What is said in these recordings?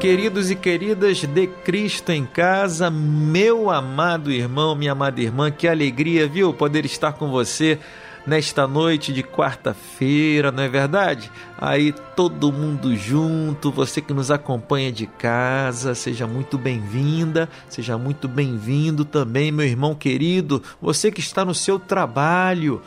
Queridos e queridas de Cristo em casa, meu amado irmão, minha amada irmã, que alegria, viu, poder estar com você nesta noite de quarta-feira, não é verdade? Aí todo mundo junto, você que nos acompanha de casa, seja muito bem-vinda, seja muito bem-vindo também, meu irmão querido, você que está no seu trabalho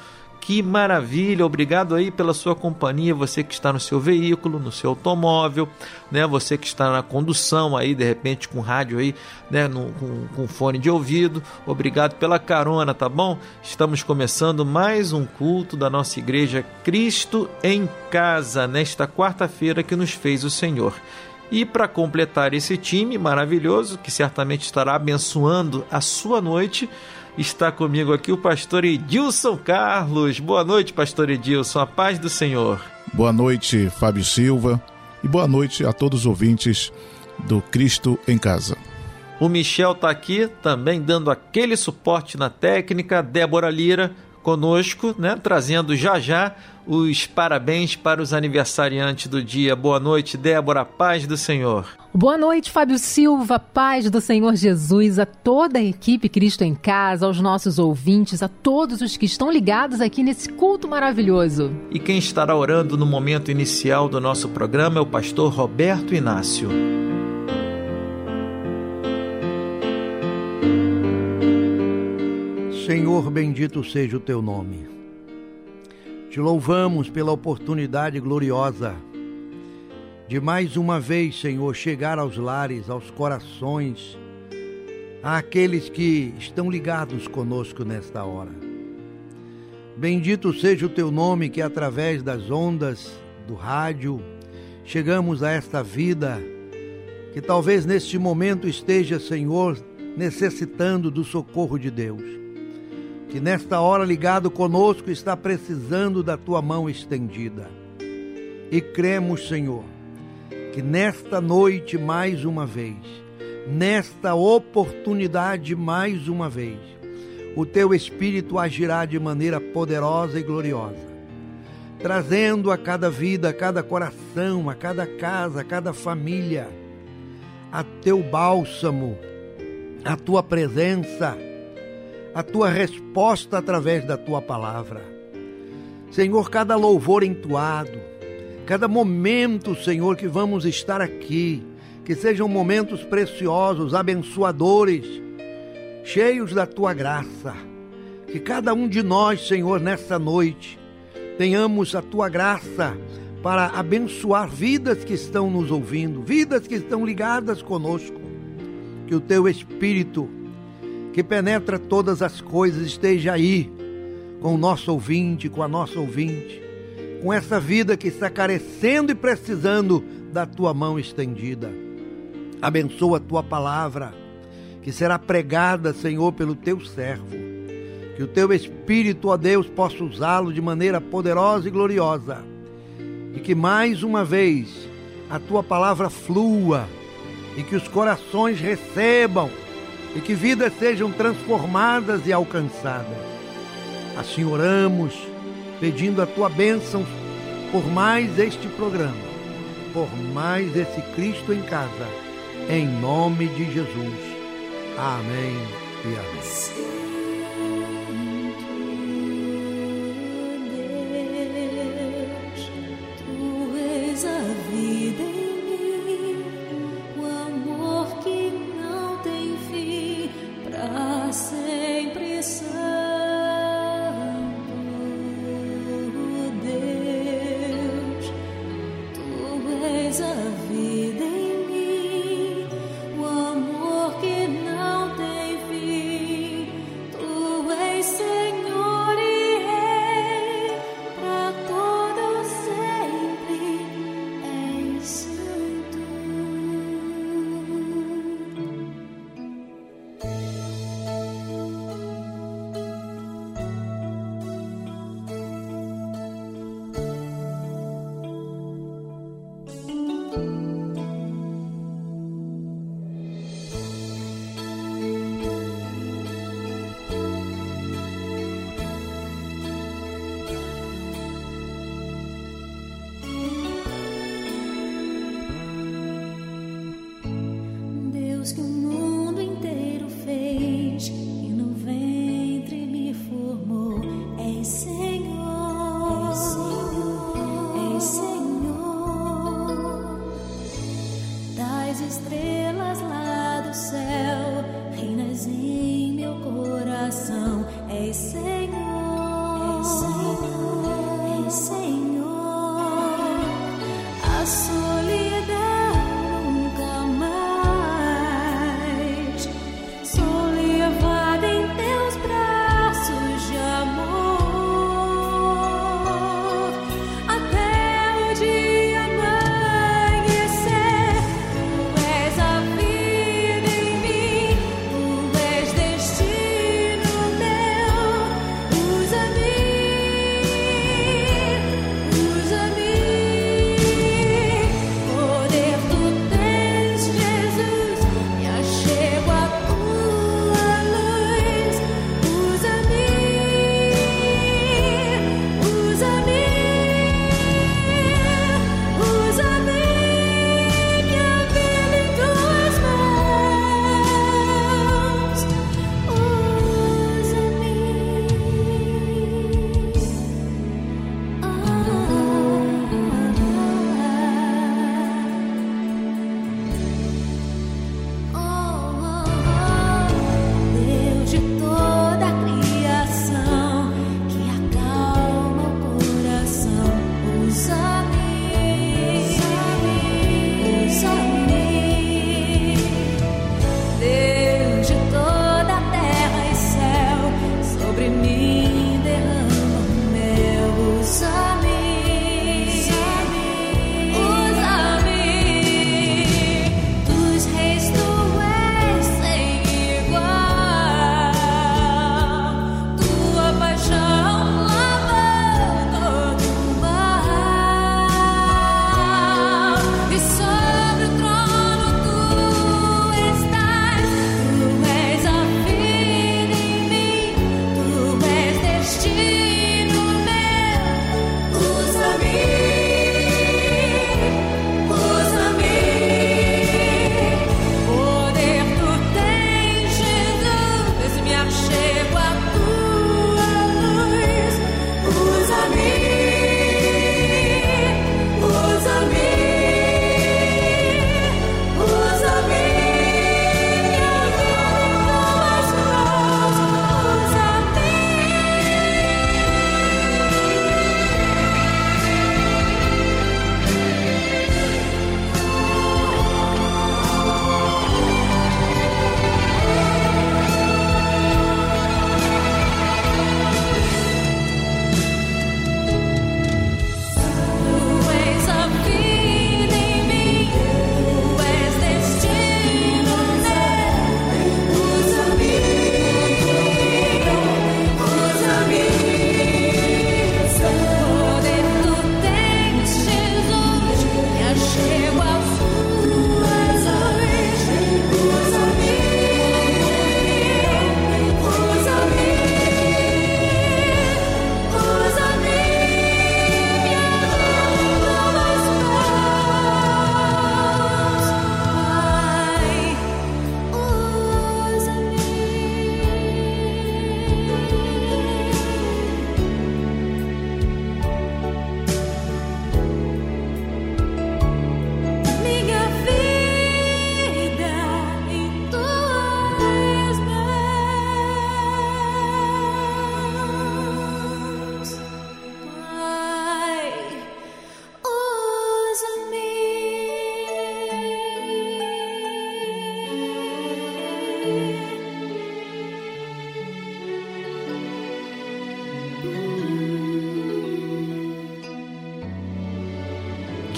que maravilha! Obrigado aí pela sua companhia, você que está no seu veículo, no seu automóvel, né? Você que está na condução aí, de repente com rádio aí, né? No, com, com fone de ouvido. Obrigado pela carona, tá bom? Estamos começando mais um culto da nossa igreja Cristo em Casa, nesta quarta-feira que nos fez o Senhor. E para completar esse time maravilhoso, que certamente estará abençoando a sua noite, Está comigo aqui o pastor Edilson Carlos. Boa noite, pastor Edilson. A paz do Senhor. Boa noite, Fábio Silva. E boa noite a todos os ouvintes do Cristo em Casa. O Michel está aqui também dando aquele suporte na técnica. Débora Lira conosco, né, trazendo já já os parabéns para os aniversariantes do dia. Boa noite, Débora, paz do Senhor. Boa noite, Fábio Silva, paz do Senhor Jesus, a toda a equipe Cristo em Casa, aos nossos ouvintes, a todos os que estão ligados aqui nesse culto maravilhoso. E quem estará orando no momento inicial do nosso programa é o pastor Roberto Inácio. Senhor, bendito seja o teu nome. Te louvamos pela oportunidade gloriosa de mais uma vez, Senhor, chegar aos lares, aos corações, àqueles que estão ligados conosco nesta hora. Bendito seja o teu nome que através das ondas do rádio chegamos a esta vida que talvez neste momento esteja, Senhor, necessitando do socorro de Deus que nesta hora ligado conosco está precisando da tua mão estendida. E cremos, Senhor, que nesta noite mais uma vez, nesta oportunidade mais uma vez, o teu Espírito agirá de maneira poderosa e gloriosa, trazendo a cada vida, a cada coração, a cada casa, a cada família, a teu bálsamo, a tua presença a tua resposta através da tua palavra. Senhor, cada louvor entoado, cada momento, Senhor, que vamos estar aqui, que sejam momentos preciosos, abençoadores, cheios da tua graça. Que cada um de nós, Senhor, nessa noite, tenhamos a tua graça para abençoar vidas que estão nos ouvindo, vidas que estão ligadas conosco. Que o teu Espírito que penetra todas as coisas, esteja aí com o nosso ouvinte, com a nossa ouvinte, com essa vida que está carecendo e precisando da tua mão estendida. Abençoa a tua palavra, que será pregada, Senhor, pelo teu servo. Que o teu Espírito, ó Deus, possa usá-lo de maneira poderosa e gloriosa. E que mais uma vez a tua palavra flua e que os corações recebam e que vidas sejam transformadas e alcançadas. Assim oramos, pedindo a tua bênção por mais este programa, por mais esse Cristo em casa, em nome de Jesus. Amém e amém.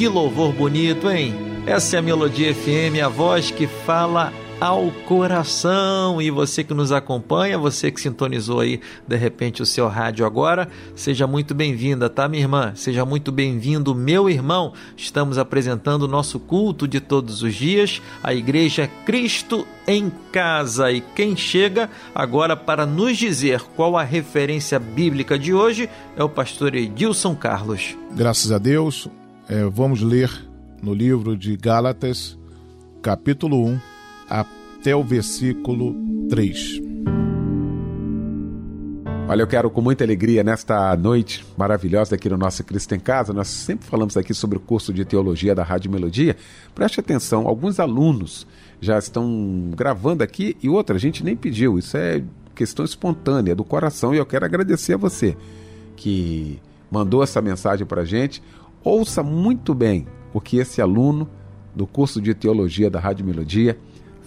Que louvor bonito, hein? Essa é a Melodia FM, a voz que fala ao coração. E você que nos acompanha, você que sintonizou aí de repente o seu rádio agora, seja muito bem-vinda, tá, minha irmã? Seja muito bem-vindo, meu irmão. Estamos apresentando o nosso culto de todos os dias, a Igreja Cristo em Casa. E quem chega agora para nos dizer qual a referência bíblica de hoje é o pastor Edilson Carlos. Graças a Deus, é, vamos ler no livro de Gálatas, capítulo 1 até o versículo 3. Olha, eu quero com muita alegria nesta noite maravilhosa aqui no nosso Cristo em Casa. Nós sempre falamos aqui sobre o curso de teologia da Rádio Melodia. Preste atenção, alguns alunos já estão gravando aqui e outra, a gente nem pediu. Isso é questão espontânea do coração e eu quero agradecer a você que mandou essa mensagem para a gente. Ouça muito bem o que esse aluno do curso de teologia da Rádio Melodia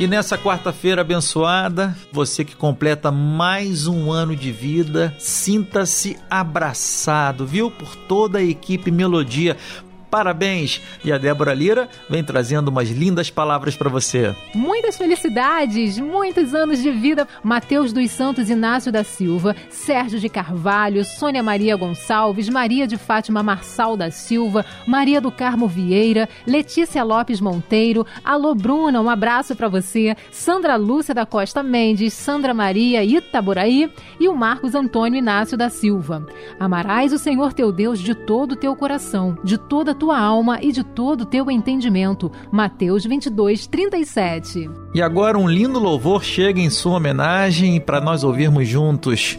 E nessa quarta-feira abençoada, você que completa mais um ano de vida, sinta-se abraçado, viu? Por toda a equipe Melodia Parabéns! E a Débora Lira vem trazendo umas lindas palavras para você. Muitas felicidades, muitos anos de vida. Mateus dos Santos Inácio da Silva, Sérgio de Carvalho, Sônia Maria Gonçalves, Maria de Fátima Marçal da Silva, Maria do Carmo Vieira, Letícia Lopes Monteiro, Alô Bruna, um abraço para você, Sandra Lúcia da Costa Mendes, Sandra Maria Itaboraí e o Marcos Antônio Inácio da Silva. Amarás o Senhor teu Deus de todo o teu coração, de toda a tua alma e de todo o teu entendimento. Mateus 22, 37. E agora um lindo louvor chega em sua homenagem para nós ouvirmos juntos.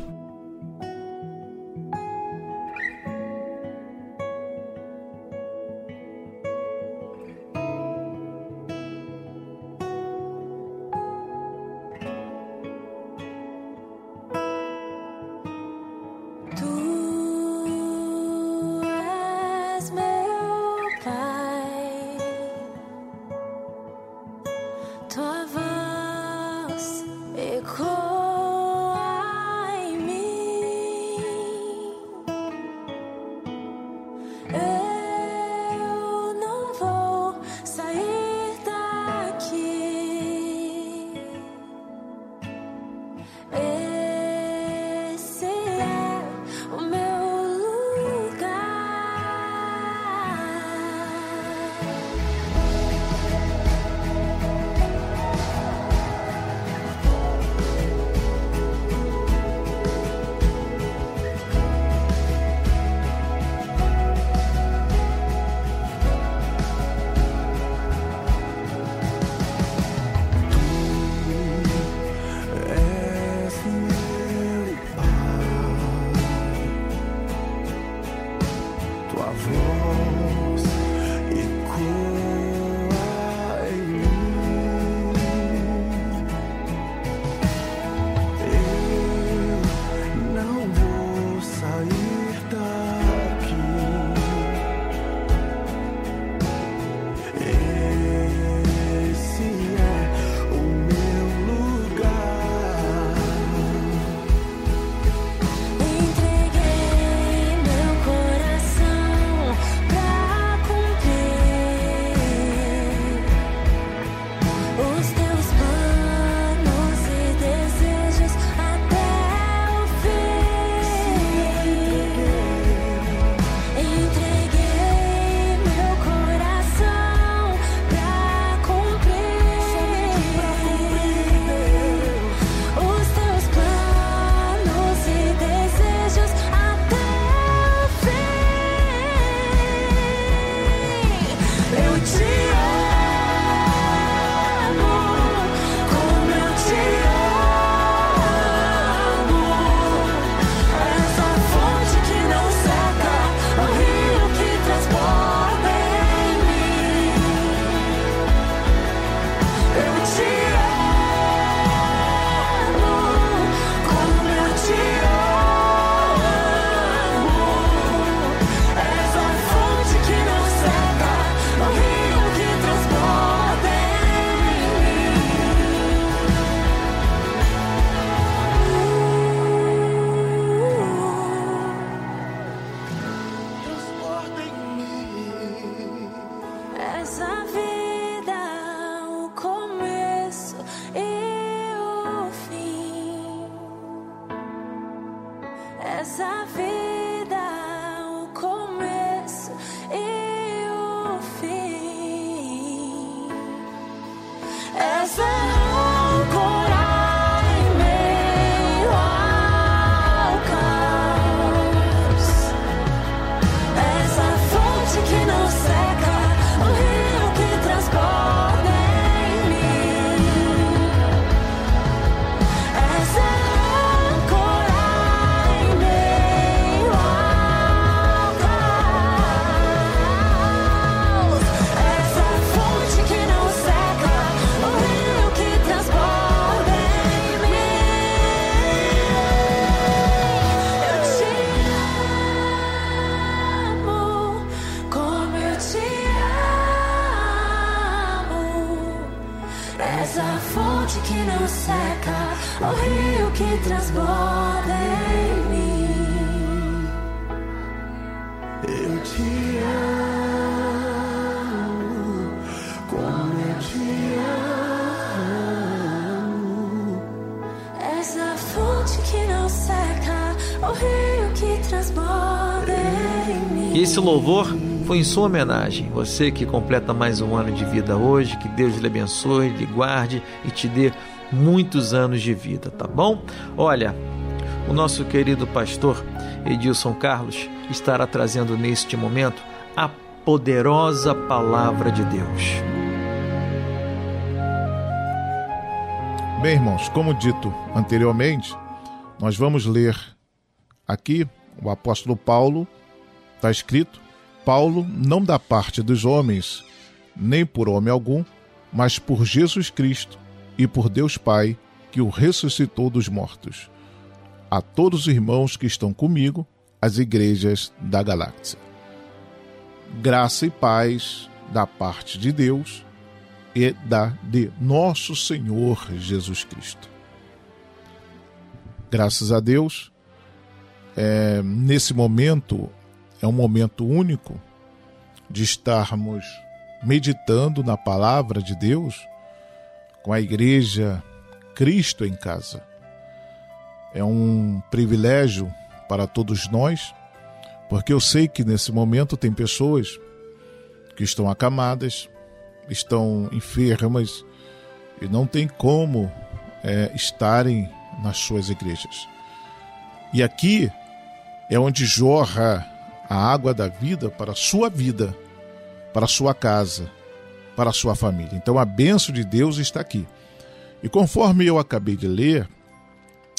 Esse louvor foi em sua homenagem. Você que completa mais um ano de vida hoje, que Deus lhe abençoe, lhe guarde e te dê muitos anos de vida, tá bom? Olha, o nosso querido pastor Edilson Carlos estará trazendo neste momento a poderosa palavra de Deus. Bem, irmãos, como dito anteriormente, nós vamos ler aqui o apóstolo Paulo Está escrito: Paulo, não da parte dos homens, nem por homem algum, mas por Jesus Cristo e por Deus Pai, que o ressuscitou dos mortos. A todos os irmãos que estão comigo, as igrejas da galáxia. Graça e paz da parte de Deus e da de nosso Senhor Jesus Cristo. Graças a Deus, é, nesse momento é um momento único de estarmos meditando na palavra de Deus com a igreja Cristo em casa. É um privilégio para todos nós, porque eu sei que nesse momento tem pessoas que estão acamadas, estão enfermas e não tem como é, estarem nas suas igrejas. E aqui é onde jorra a água da vida para a sua vida, para a sua casa, para a sua família. Então a benção de Deus está aqui. E conforme eu acabei de ler,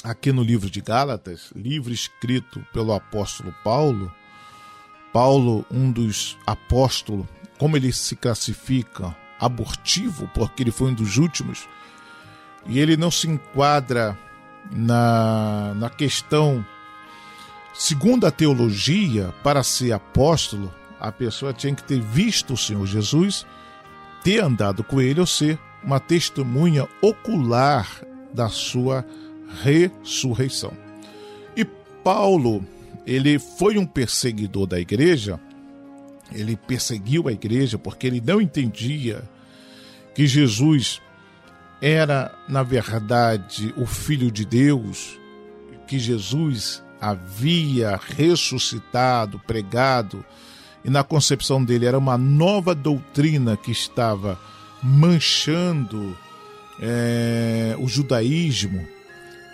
aqui no livro de Gálatas, livro escrito pelo apóstolo Paulo, Paulo, um dos apóstolos, como ele se classifica? Abortivo, porque ele foi um dos últimos, e ele não se enquadra na, na questão Segundo a teologia, para ser apóstolo, a pessoa tinha que ter visto o Senhor Jesus, ter andado com ele ou ser uma testemunha ocular da sua ressurreição. E Paulo, ele foi um perseguidor da igreja, ele perseguiu a igreja porque ele não entendia que Jesus era, na verdade, o Filho de Deus, que Jesus havia ressuscitado, pregado, e na concepção dele era uma nova doutrina que estava manchando é, o judaísmo.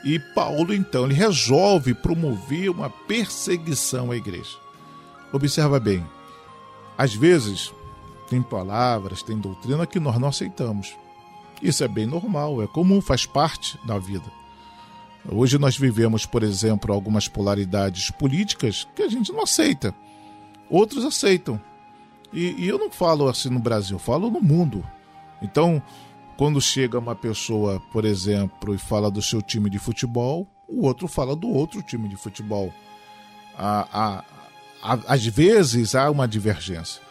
E Paulo então ele resolve promover uma perseguição à igreja. Observa bem, às vezes tem palavras, tem doutrina que nós não aceitamos. Isso é bem normal, é comum, faz parte da vida. Hoje nós vivemos, por exemplo, algumas polaridades políticas que a gente não aceita. Outros aceitam. E, e eu não falo assim no Brasil, falo no mundo. Então, quando chega uma pessoa, por exemplo, e fala do seu time de futebol, o outro fala do outro time de futebol. A, às vezes há uma divergência.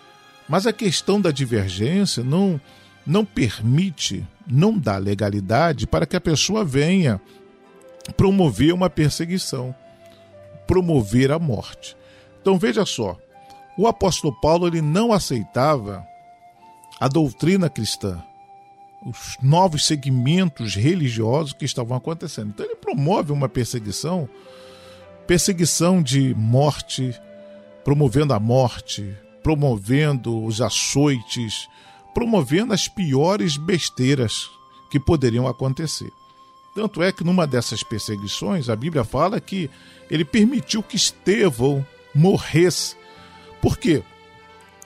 Mas a questão da divergência não, não permite, não dá legalidade para que a pessoa venha promover uma perseguição, promover a morte. Então veja só, o apóstolo Paulo ele não aceitava a doutrina cristã, os novos segmentos religiosos que estavam acontecendo. Então ele promove uma perseguição, perseguição de morte, promovendo a morte, promovendo os açoites, promovendo as piores besteiras que poderiam acontecer. Tanto é que numa dessas perseguições, a Bíblia fala que ele permitiu que Estevão morresse. Por quê?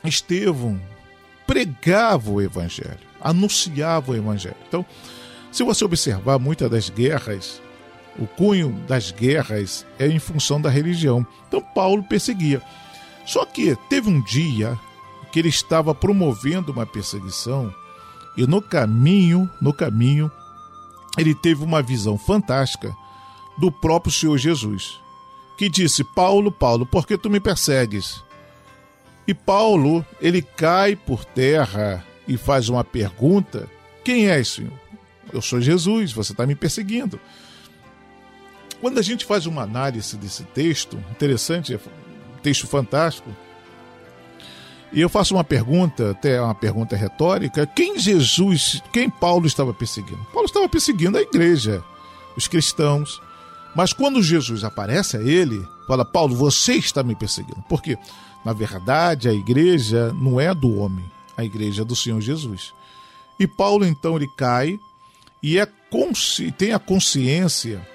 Estevão pregava o evangelho, anunciava o evangelho. Então, se você observar muitas das guerras, o cunho das guerras é em função da religião. Então, Paulo perseguia. Só que teve um dia que ele estava promovendo uma perseguição e no caminho, no caminho, ele teve uma visão fantástica do próprio Senhor Jesus, que disse: "Paulo, Paulo, por que tu me persegues?" E Paulo, ele cai por terra e faz uma pergunta: "Quem és, Senhor?" "Eu sou Jesus, você está me perseguindo." Quando a gente faz uma análise desse texto, interessante, texto fantástico. E eu faço uma pergunta, até uma pergunta retórica: quem Jesus, quem Paulo estava perseguindo? Paulo estava perseguindo a igreja, os cristãos. Mas quando Jesus aparece a ele, fala: Paulo, você está me perseguindo. Por quê? Na verdade, a igreja não é do homem, a igreja do Senhor Jesus. E Paulo então ele cai e é tem a consciência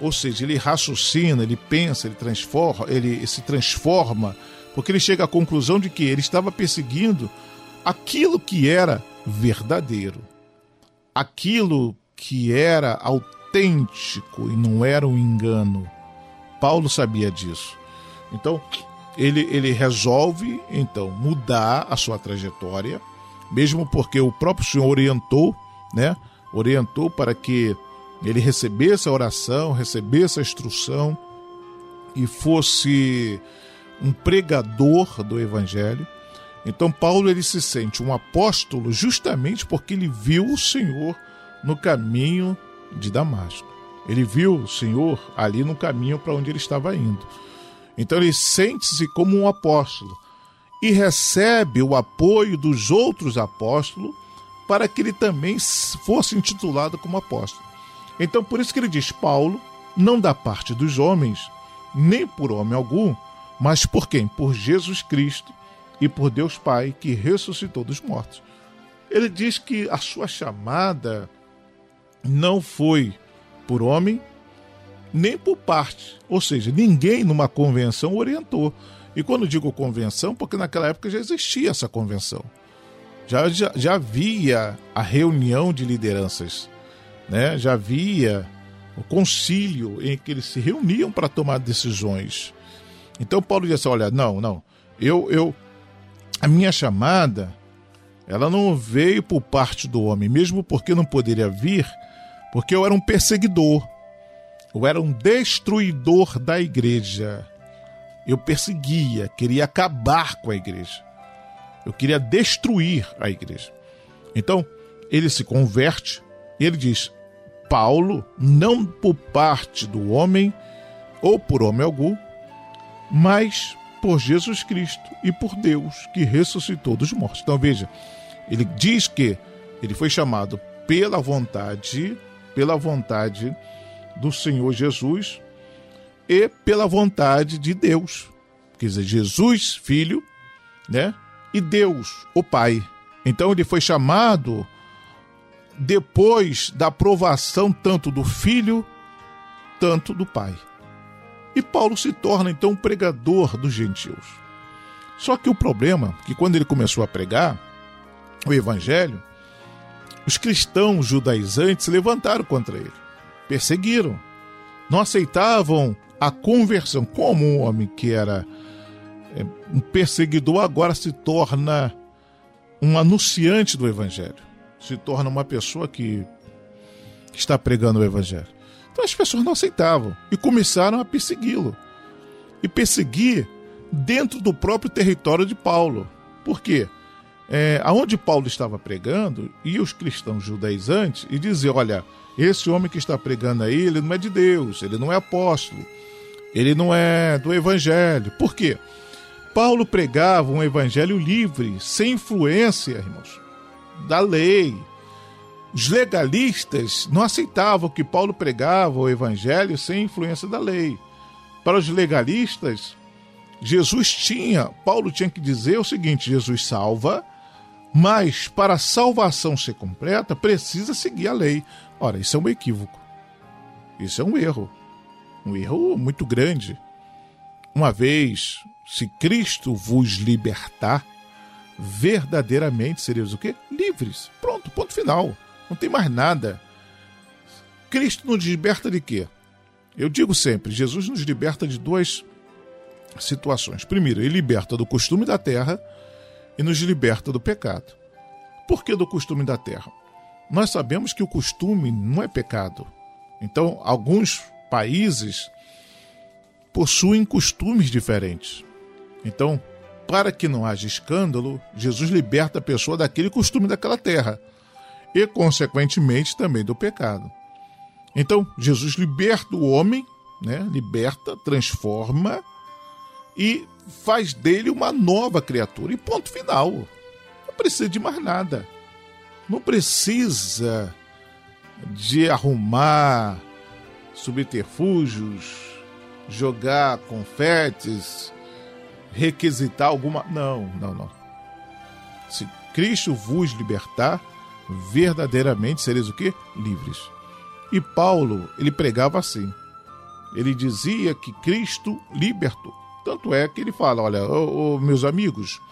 ou seja, ele raciocina, ele pensa, ele transforma, ele se transforma, porque ele chega à conclusão de que ele estava perseguindo aquilo que era verdadeiro, aquilo que era autêntico e não era um engano. Paulo sabia disso. Então, ele, ele resolve então mudar a sua trajetória, mesmo porque o próprio Senhor orientou, né? Orientou para que ele recebesse a oração, recebesse a instrução e fosse um pregador do evangelho. Então Paulo ele se sente um apóstolo justamente porque ele viu o Senhor no caminho de Damasco. Ele viu o Senhor ali no caminho para onde ele estava indo. Então ele sente-se como um apóstolo e recebe o apoio dos outros apóstolos para que ele também fosse intitulado como apóstolo. Então, por isso que ele diz: Paulo, não da parte dos homens, nem por homem algum, mas por quem? Por Jesus Cristo e por Deus Pai que ressuscitou dos mortos. Ele diz que a sua chamada não foi por homem, nem por parte. Ou seja, ninguém numa convenção orientou. E quando digo convenção, porque naquela época já existia essa convenção. Já, já, já havia a reunião de lideranças né, já havia o concílio em que eles se reuniam para tomar decisões. Então Paulo disse: olha, não, não, eu, eu, a minha chamada, ela não veio por parte do homem, mesmo porque não poderia vir, porque eu era um perseguidor, eu era um destruidor da igreja. Eu perseguia, queria acabar com a igreja. Eu queria destruir a igreja. Então, ele se converte ele diz: Paulo, não por parte do homem ou por homem algum, mas por Jesus Cristo e por Deus que ressuscitou dos mortos. Então veja, ele diz que ele foi chamado pela vontade, pela vontade do Senhor Jesus e pela vontade de Deus. Quer dizer, Jesus, filho, né? E Deus, o Pai. Então ele foi chamado depois da aprovação tanto do filho, tanto do pai. E Paulo se torna então um pregador dos gentios. Só que o problema é que quando ele começou a pregar, o evangelho, os cristãos judaizantes se levantaram contra ele, perseguiram, não aceitavam a conversão. Como um homem que era é, um perseguidor agora se torna um anunciante do evangelho, se torna uma pessoa que está pregando o evangelho. Então as pessoas não aceitavam e começaram a persegui-lo. E perseguir dentro do próprio território de Paulo. Por quê? É, aonde Paulo estava pregando, e os cristãos judaizantes e dizer: olha, esse homem que está pregando aí, ele não é de Deus, ele não é apóstolo, ele não é do evangelho. Por quê? Paulo pregava um evangelho livre, sem influência, irmãos, da lei. Os legalistas não aceitavam que Paulo pregava o evangelho sem influência da lei. Para os legalistas, Jesus tinha, Paulo tinha que dizer o seguinte: Jesus salva, mas para a salvação ser completa, precisa seguir a lei. Ora, isso é um equívoco. Isso é um erro. Um erro muito grande. Uma vez, se Cristo vos libertar, verdadeiramente sereis o quê? Livres. Pronto, ponto final. Não tem mais nada. Cristo nos liberta de quê? Eu digo sempre, Jesus nos liberta de duas situações. Primeiro, ele liberta do costume da terra e nos liberta do pecado. Por que do costume da terra? Nós sabemos que o costume não é pecado. Então, alguns países possuem costumes diferentes. Então, para que não haja escândalo, Jesus liberta a pessoa daquele costume daquela terra e, consequentemente, também do pecado. Então, Jesus liberta o homem, né? liberta, transforma e faz dele uma nova criatura. E ponto final. Não precisa de mais nada. Não precisa de arrumar subterfúgios, jogar confetes, requisitar alguma. Não, não, não. Se Cristo vos libertar, verdadeiramente sereis o quê? Livres. E Paulo, ele pregava assim. Ele dizia que Cristo libertou. Tanto é que ele fala: olha, meus amigos,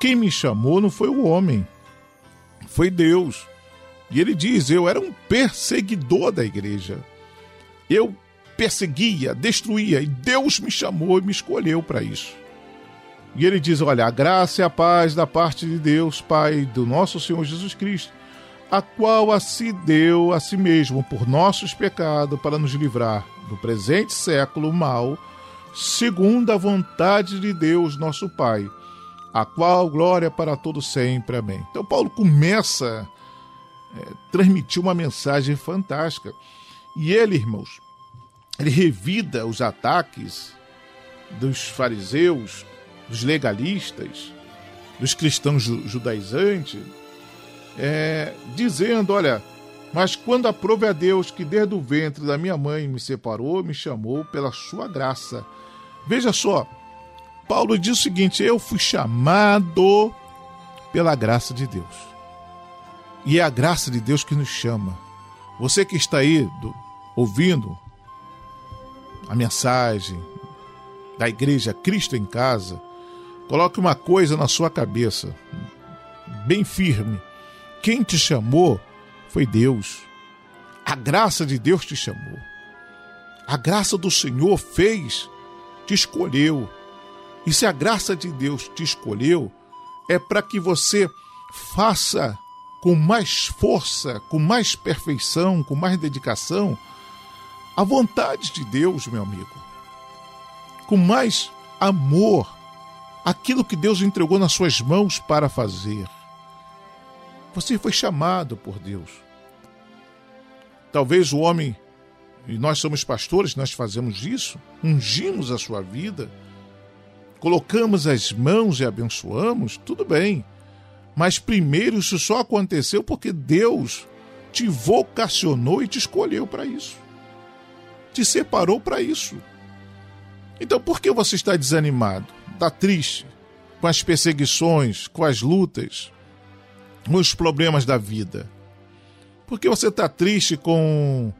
quem me chamou não foi o homem, foi Deus. E ele diz: eu era um perseguidor da igreja. Eu perseguia, destruía, e Deus me chamou e me escolheu para isso. E ele diz: Olha, a graça e a paz da parte de Deus, Pai, do nosso Senhor Jesus Cristo, a qual a si deu a si mesmo por nossos pecados para nos livrar do presente século mal, segundo a vontade de Deus, nosso Pai, a qual glória para todo sempre. Amém. Então Paulo começa a é, transmitir uma mensagem fantástica. E ele, irmãos, ele revida os ataques dos fariseus, dos legalistas, dos cristãos judaizantes, é, dizendo: Olha, mas quando aprove a Deus que desde o ventre da minha mãe me separou, me chamou pela sua graça. Veja só, Paulo diz o seguinte: Eu fui chamado pela graça de Deus. E é a graça de Deus que nos chama. Você que está aí do, ouvindo a mensagem da igreja Cristo em Casa, coloque uma coisa na sua cabeça, bem firme. Quem te chamou foi Deus. A graça de Deus te chamou. A graça do Senhor fez, te escolheu. E se a graça de Deus te escolheu, é para que você faça com mais força, com mais perfeição, com mais dedicação a vontade de Deus, meu amigo. Com mais amor, aquilo que Deus entregou nas suas mãos para fazer. Você foi chamado por Deus. Talvez o homem, e nós somos pastores, nós fazemos isso, ungimos a sua vida, colocamos as mãos e abençoamos, tudo bem. Mas primeiro isso só aconteceu porque Deus te vocacionou e te escolheu para isso te separou para isso. Então por que você está desanimado? Está triste com as perseguições, com as lutas, com os problemas da vida? Por que você está triste com,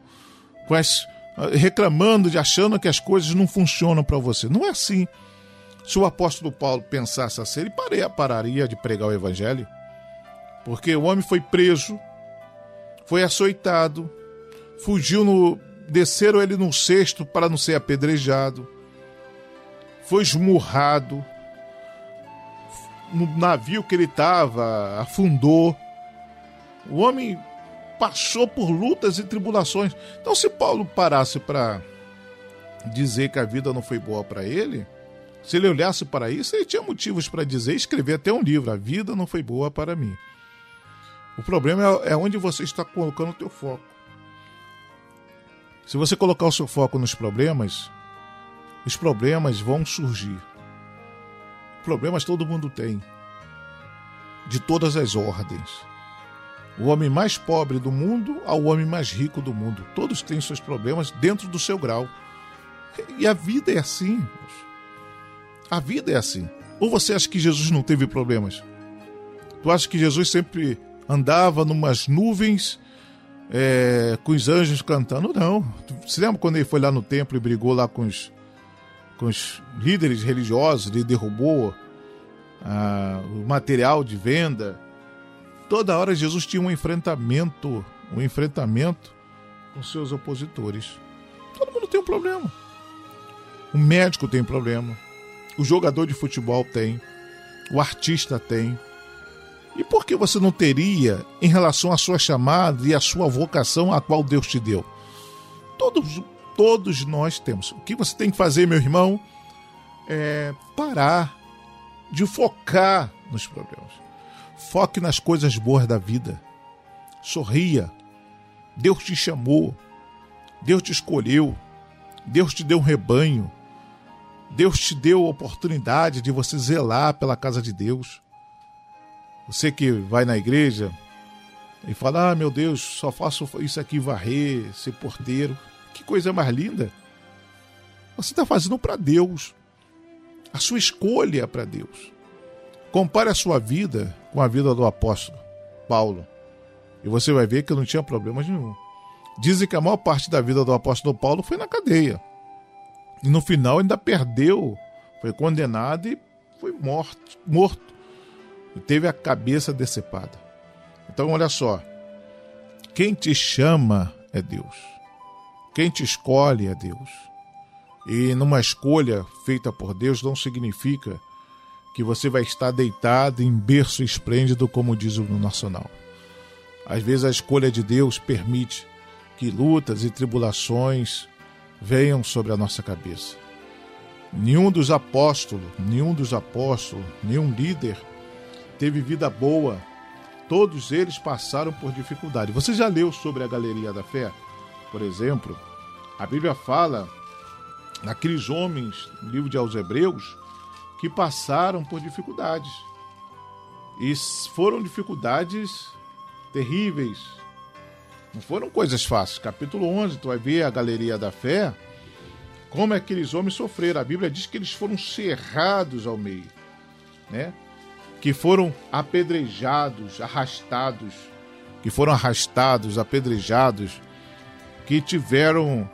com as reclamando, de achando que as coisas não funcionam para você? Não é assim. Se o apóstolo Paulo pensasse assim, ele pararia de pregar o evangelho. Porque o homem foi preso, foi açoitado, fugiu no. desceram ele num cesto para não ser apedrejado, foi esmurrado, no navio que ele estava afundou. O homem passou por lutas e tribulações. Então, se Paulo parasse para dizer que a vida não foi boa para ele, se ele olhasse para isso, ele tinha motivos para dizer escrever até um livro: A vida não foi boa para mim. O problema é, é onde você está colocando o teu foco. Se você colocar o seu foco nos problemas, os problemas vão surgir. Problemas todo mundo tem, de todas as ordens. O homem mais pobre do mundo ao homem mais rico do mundo. Todos têm seus problemas dentro do seu grau. E a vida é assim. A vida é assim. Ou você acha que Jesus não teve problemas? Tu acha que Jesus sempre andava numas nuvens é, com os anjos cantando? Não. Você lembra quando ele foi lá no templo e brigou lá com os, com os líderes religiosos? Ele derrubou ah, o material de venda. Toda hora Jesus tinha um enfrentamento, um enfrentamento com seus opositores. Todo mundo tem um problema. O médico tem problema. O jogador de futebol tem. O artista tem. E por que você não teria em relação à sua chamada e à sua vocação a qual Deus te deu? Todos, todos nós temos. O que você tem que fazer, meu irmão, é parar de focar nos problemas. Foque nas coisas boas da vida. Sorria. Deus te chamou. Deus te escolheu. Deus te deu um rebanho. Deus te deu a oportunidade de você zelar pela casa de Deus. Você que vai na igreja e fala: Ah, meu Deus, só faço isso aqui, varrer, ser porteiro. Que coisa mais linda. Você está fazendo para Deus. A sua escolha é para Deus. Compare a sua vida com a vida do apóstolo Paulo. E você vai ver que não tinha problemas nenhum. Dizem que a maior parte da vida do apóstolo Paulo foi na cadeia. E no final ainda perdeu, foi condenado e foi morto, morto. E teve a cabeça decepada. Então olha só, quem te chama é Deus. Quem te escolhe é Deus. E numa escolha feita por Deus não significa que você vai estar deitado em berço esplêndido, como diz o nacional. Às vezes a escolha de Deus permite que lutas e tribulações venham sobre a nossa cabeça. Nenhum dos apóstolos, nenhum dos apóstolos, nenhum líder teve vida boa. Todos eles passaram por dificuldade. Você já leu sobre a galeria da fé? Por exemplo, a Bíblia fala naqueles homens, no livro de aos Hebreus, que passaram por dificuldades. E foram dificuldades terríveis, não foram coisas fáceis. Capítulo 11, tu vai ver a galeria da fé, como aqueles homens sofreram. A Bíblia diz que eles foram cerrados ao meio, né? Que foram apedrejados, arrastados, que foram arrastados, apedrejados, que tiveram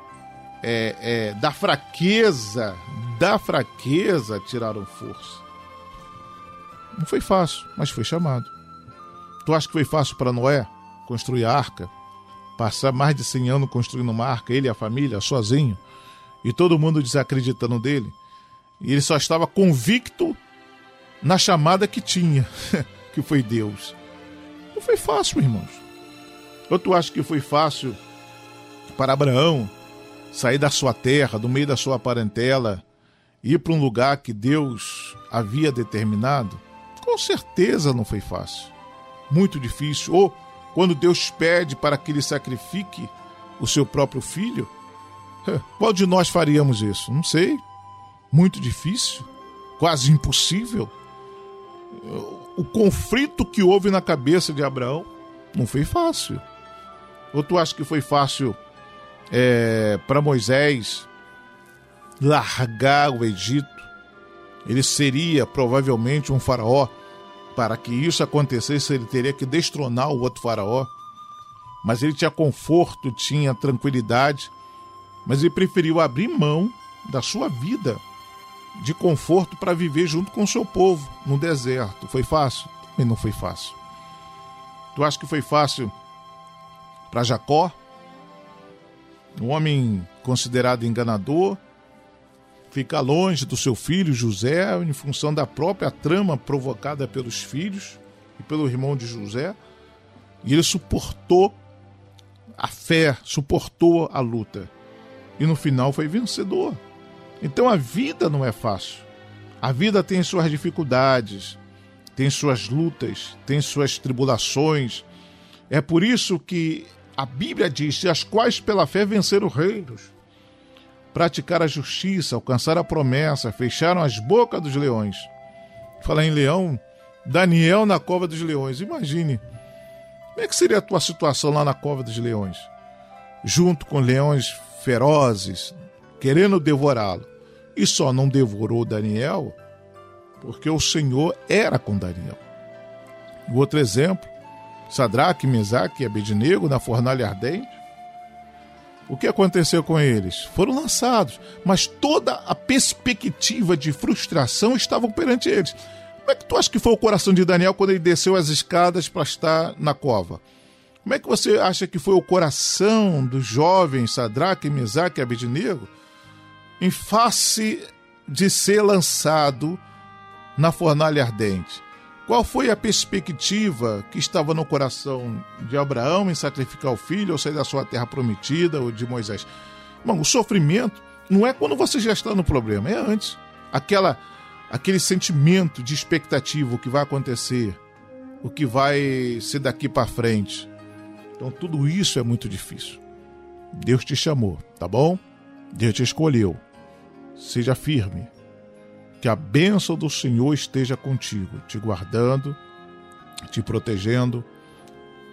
é, é, da fraqueza, da fraqueza tiraram força. Não foi fácil, mas foi chamado. Tu acha que foi fácil para Noé construir a arca? passar mais de 100 anos construindo uma arca, ele e a família, sozinho, e todo mundo desacreditando dele. E ele só estava convicto na chamada que tinha, que foi Deus. Não foi fácil, irmãos. Ou tu acha que foi fácil para Abraão sair da sua terra, do meio da sua parentela, ir para um lugar que Deus havia determinado? Com certeza não foi fácil. Muito difícil. Ou quando Deus pede para que ele sacrifique o seu próprio filho? Qual de nós faríamos isso? Não sei. Muito difícil, quase impossível. O conflito que houve na cabeça de Abraão não foi fácil. Ou tu acha que foi fácil é, para Moisés largar o Egito? Ele seria provavelmente um faraó para que isso acontecesse, ele teria que destronar o outro faraó. Mas ele tinha conforto, tinha tranquilidade, mas ele preferiu abrir mão da sua vida de conforto para viver junto com o seu povo no deserto. Foi fácil? Também não foi fácil. Tu acha que foi fácil para Jacó? Um homem considerado enganador, fica longe do seu filho José em função da própria trama provocada pelos filhos e pelo irmão de José. E ele suportou a fé, suportou a luta. E no final foi vencedor. Então a vida não é fácil. A vida tem suas dificuldades, tem suas lutas, tem suas tribulações. É por isso que a Bíblia diz: as quais pela fé venceram reinos, praticaram a justiça, alcançaram a promessa, fecharam as bocas dos leões. Falar em leão, Daniel na cova dos leões. Imagine, como é que seria a tua situação lá na cova dos leões? Junto com leões ferozes, querendo devorá-lo. E só não devorou Daniel porque o Senhor era com Daniel. Outro exemplo, Sadraque, Mesaque e Abednego na fornalha ardente. O que aconteceu com eles? Foram lançados, mas toda a perspectiva de frustração estava perante eles. Como é que tu acha que foi o coração de Daniel quando ele desceu as escadas para estar na cova? Como é que você acha que foi o coração dos jovens Sadraque, Mesaque e Abednego em face de ser lançado na fornalha ardente? Qual foi a perspectiva que estava no coração de Abraão em sacrificar o filho ou sair da sua terra prometida ou de Moisés? Bom, o sofrimento não é quando você já está no problema, é antes. Aquela, aquele sentimento de expectativa, o que vai acontecer, o que vai ser daqui para frente. Então tudo isso é muito difícil. Deus te chamou, tá bom? Deus te escolheu. Seja firme. Que a bênção do Senhor esteja contigo, te guardando, te protegendo,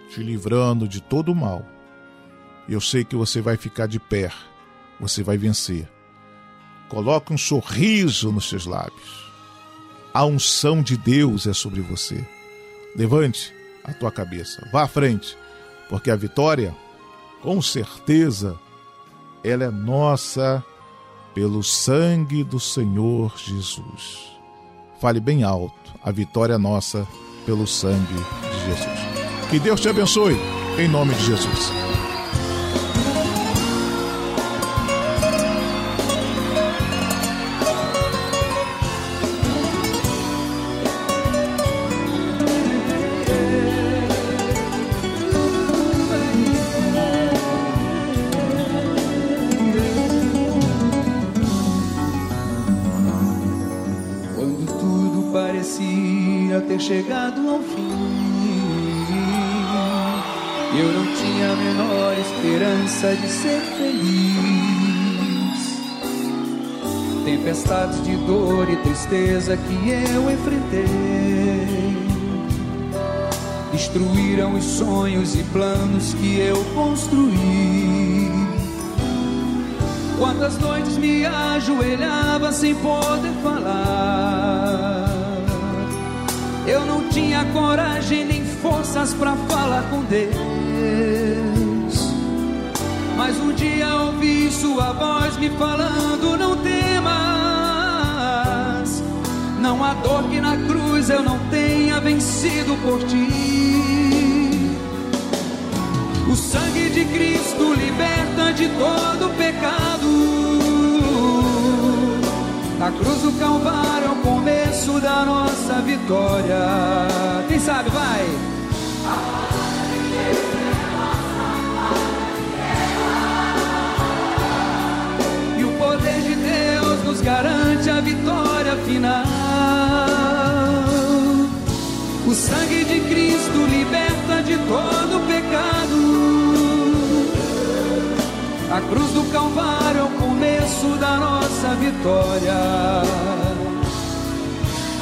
te livrando de todo o mal. Eu sei que você vai ficar de pé, você vai vencer. Coloque um sorriso nos seus lábios. A unção de Deus é sobre você. Levante a tua cabeça, vá à frente, porque a vitória, com certeza, ela é nossa pelo sangue do Senhor Jesus. Fale bem alto, a vitória é nossa pelo sangue de Jesus. Que Deus te abençoe, em nome de Jesus. De ser feliz. Tempestades de dor e tristeza que eu enfrentei destruíram os sonhos e planos que eu construí. Quantas noites me ajoelhava sem poder falar eu não tinha coragem nem forças para falar com Deus. Mas um dia ouvi sua voz me falando: Não temas. Não há dor que na cruz eu não tenha vencido por ti. O sangue de Cristo liberta de todo pecado. A cruz do Calvário é o começo da nossa vitória. Quem sabe, vai! Garante a vitória final. O sangue de Cristo liberta de todo pecado. A cruz do Calvário é o começo da nossa vitória.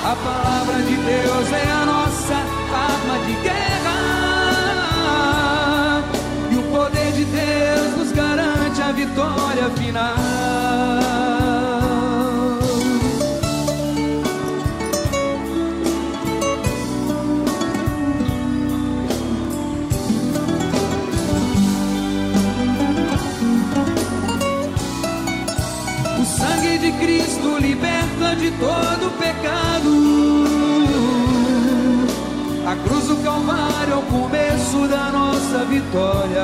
A palavra de Deus é a nossa arma de guerra. E o poder de Deus nos garante a vitória final. De todo pecado. A cruz do Calvário é o começo nossa vitória.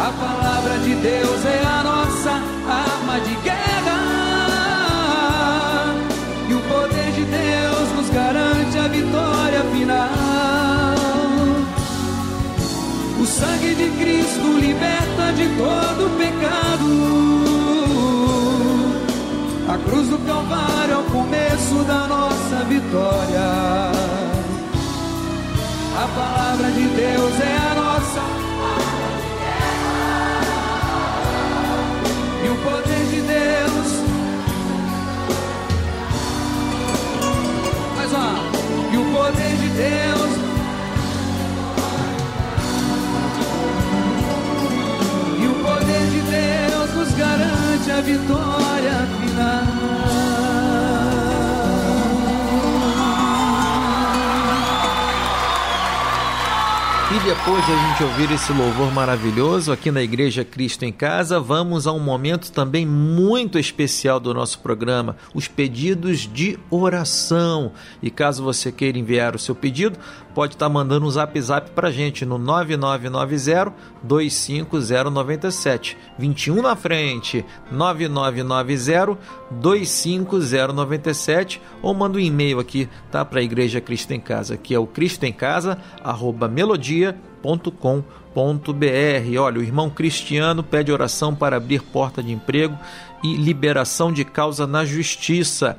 A palavra de Deus é a nossa arma de guerra. E o poder de Deus nos garante a vitória final. O sangue de Cristo liberta de todo pecado. A cruz do Calvário é o começo da nossa vitória. A palavra de Deus é a nossa e o poder de Deus. Mais uma. E o poder de Deus. Garante a vitória final. E depois de a gente ouvir esse louvor maravilhoso aqui na Igreja Cristo em Casa, vamos a um momento também muito especial do nosso programa, os pedidos de oração. E caso você queira enviar o seu pedido, pode estar mandando um zap zap para gente no 9990 25097. 21 na frente, 9990 25097 ou manda um e-mail aqui, tá? Para a Igreja Cristo em Casa, que é o cristoemcasa, arroba melodia.com.br. Olha, o irmão Cristiano pede oração para abrir porta de emprego e liberação de causa na justiça.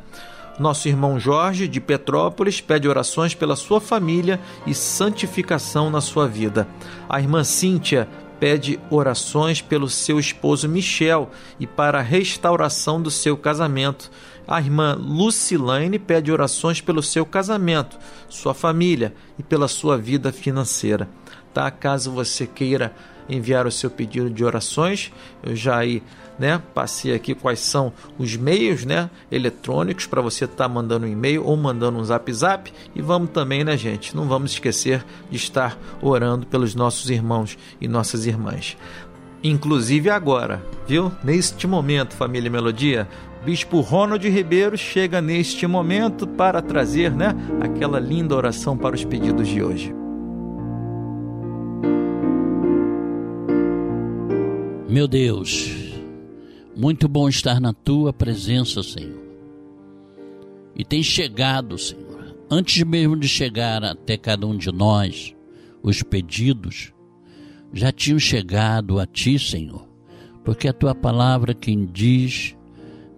Nosso irmão Jorge, de Petrópolis, pede orações pela sua família e santificação na sua vida. A irmã Cíntia pede orações pelo seu esposo Michel e para a restauração do seu casamento. A irmã Lucilane pede orações pelo seu casamento, sua família e pela sua vida financeira. Tá? Caso você queira enviar o seu pedido de orações, eu já aí né? Passei aqui quais são os meios, né? Eletrônicos para você estar tá mandando um e-mail ou mandando um zap zap. E vamos também, né, gente? Não vamos esquecer de estar orando pelos nossos irmãos e nossas irmãs. Inclusive agora, viu? Neste momento, família Melodia, Bispo Ronald Ribeiro chega neste momento para trazer, né, aquela linda oração para os pedidos de hoje. Meu Deus, muito bom estar na tua presença, Senhor. E tem chegado, Senhor, antes mesmo de chegar até cada um de nós, os pedidos já tinham chegado a ti, Senhor, porque a tua palavra quem diz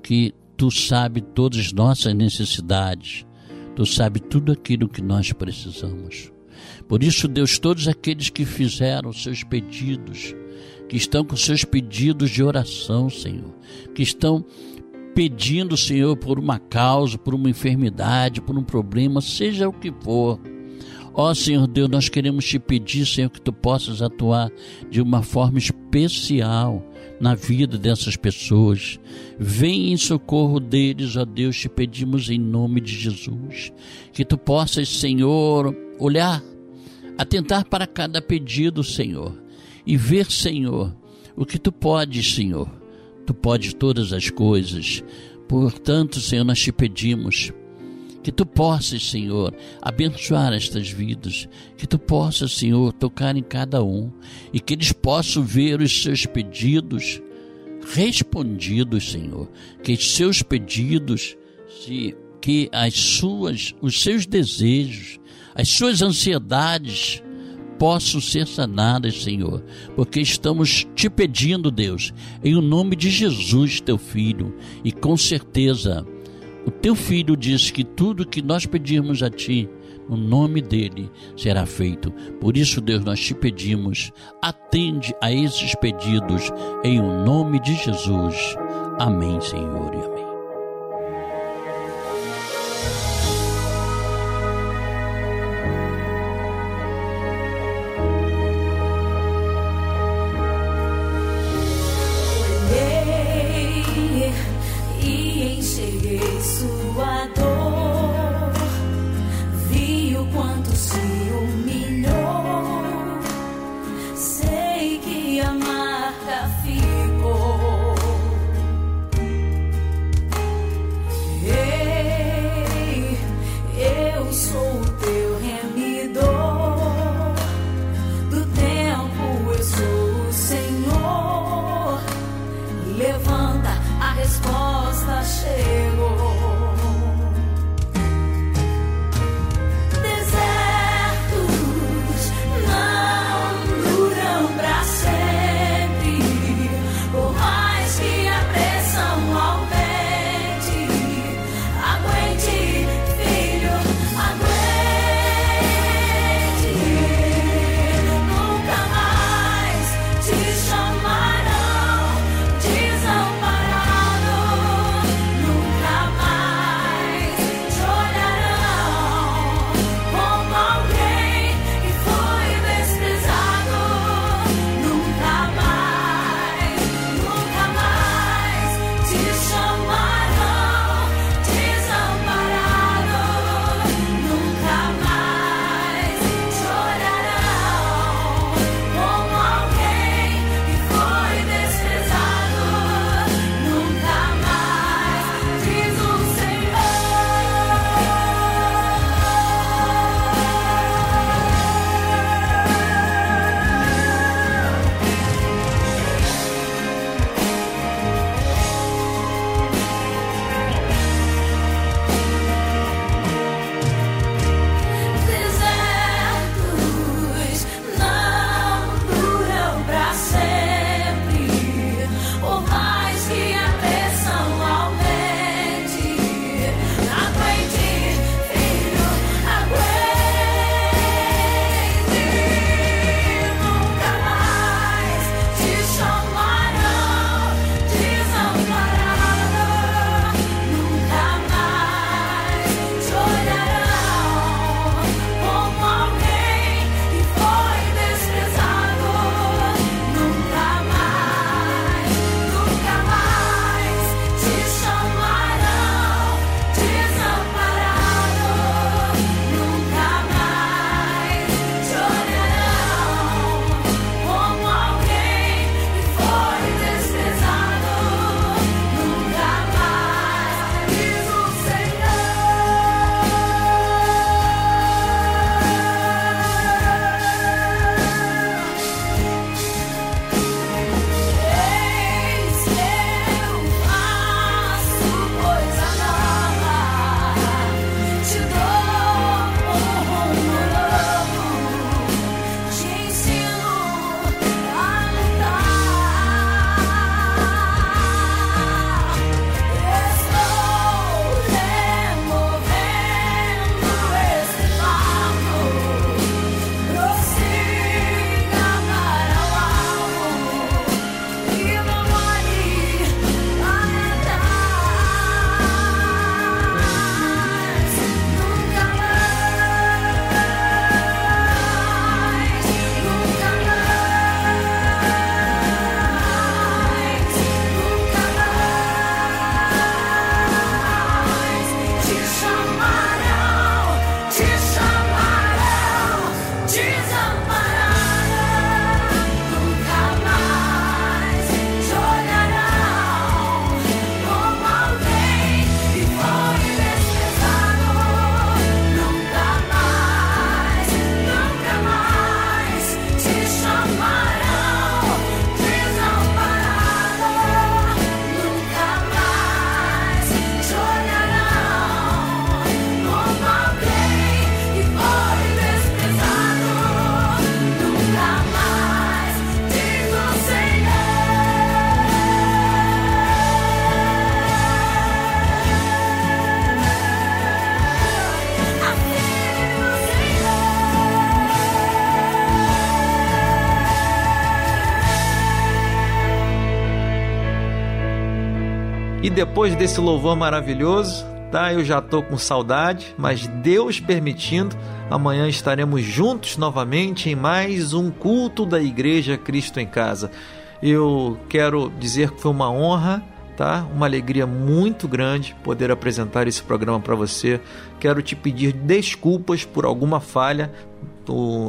que tu sabe todas as nossas necessidades, tu sabe tudo aquilo que nós precisamos. Por isso, Deus, todos aqueles que fizeram seus pedidos, que estão com seus pedidos de oração, Senhor, que estão pedindo, Senhor, por uma causa, por uma enfermidade, por um problema, seja o que for. Ó Senhor Deus, nós queremos te pedir, Senhor, que tu possas atuar de uma forma especial na vida dessas pessoas. Vem em socorro deles, ó Deus, te pedimos em nome de Jesus. Que tu possas, Senhor, olhar, atentar para cada pedido, Senhor e ver, Senhor, o que tu podes, Senhor. Tu podes todas as coisas. Portanto, Senhor, nós te pedimos que tu possas, Senhor, abençoar estas vidas, que tu possas, Senhor, tocar em cada um e que eles possam ver os seus pedidos respondidos, Senhor, que os seus pedidos, se, que as suas, os seus desejos, as suas ansiedades possam ser sanadas, Senhor, porque estamos te pedindo, Deus, em o nome de Jesus, teu filho, e com certeza o teu filho diz que tudo que nós pedirmos a ti, no nome dele será feito. Por isso, Deus, nós te pedimos, atende a esses pedidos em o nome de Jesus. Amém, Senhor, e amém. Depois desse louvor maravilhoso, tá? Eu já tô com saudade, mas Deus permitindo, amanhã estaremos juntos novamente em mais um culto da Igreja Cristo em Casa. Eu quero dizer que foi uma honra, tá? Uma alegria muito grande poder apresentar esse programa para você. Quero te pedir desculpas por alguma falha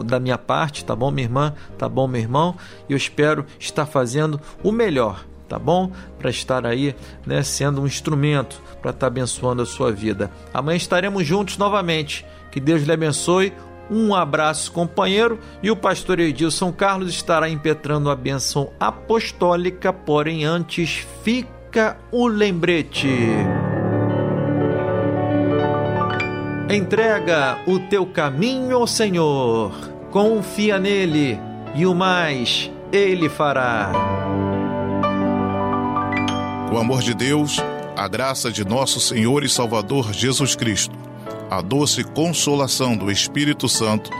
da minha parte, tá bom, minha irmã? Tá bom, meu irmão? Eu espero estar fazendo o melhor tá bom? Para estar aí, né, sendo um instrumento para estar tá abençoando a sua vida. Amanhã estaremos juntos novamente. Que Deus lhe abençoe. Um abraço, companheiro. E o pastor Edilson Carlos estará impetrando a bênção apostólica, porém antes fica o lembrete. Entrega o teu caminho ao Senhor, confia nele e o mais ele fará. O amor de Deus, a graça de nosso Senhor e Salvador Jesus Cristo, a doce consolação do Espírito Santo,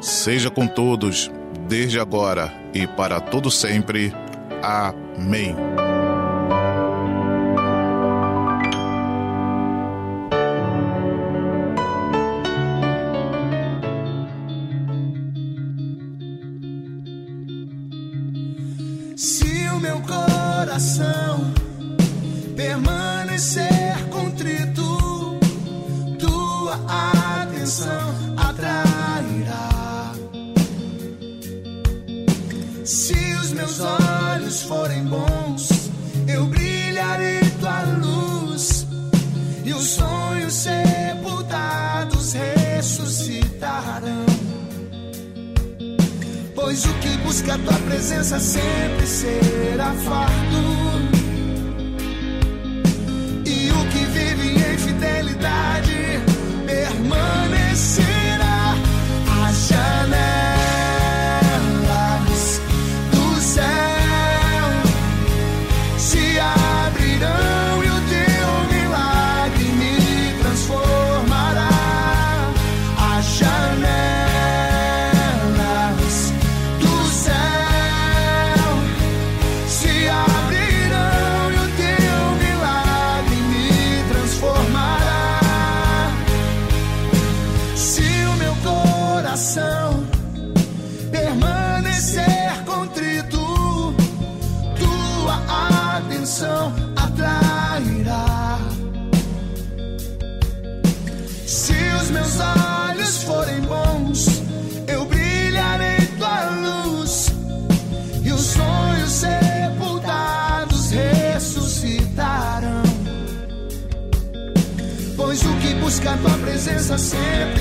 seja com todos, desde agora e para todo sempre. Amém. Presença sempre será sempre.